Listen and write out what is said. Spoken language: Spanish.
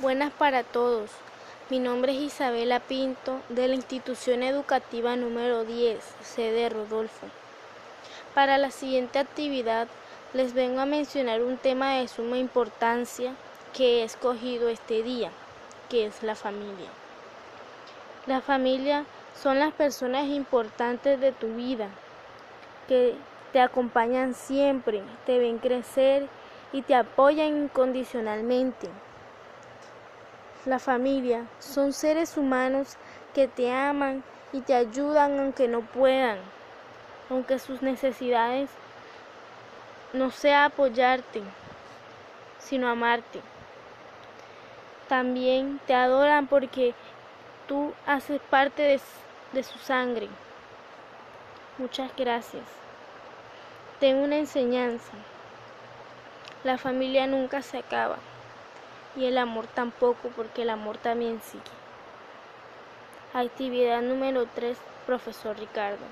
Buenas para todos. Mi nombre es Isabela Pinto de la institución educativa número 10, sede Rodolfo. Para la siguiente actividad les vengo a mencionar un tema de suma importancia que he escogido este día, que es la familia. La familia son las personas importantes de tu vida, que te acompañan siempre, te ven crecer y te apoyan incondicionalmente. La familia son seres humanos que te aman y te ayudan aunque no puedan, aunque sus necesidades no sea apoyarte, sino amarte. También te adoran porque tú haces parte de, de su sangre. Muchas gracias. Tengo una enseñanza. La familia nunca se acaba y el amor tampoco porque el amor también sigue. Actividad número 3, profesor Ricardo.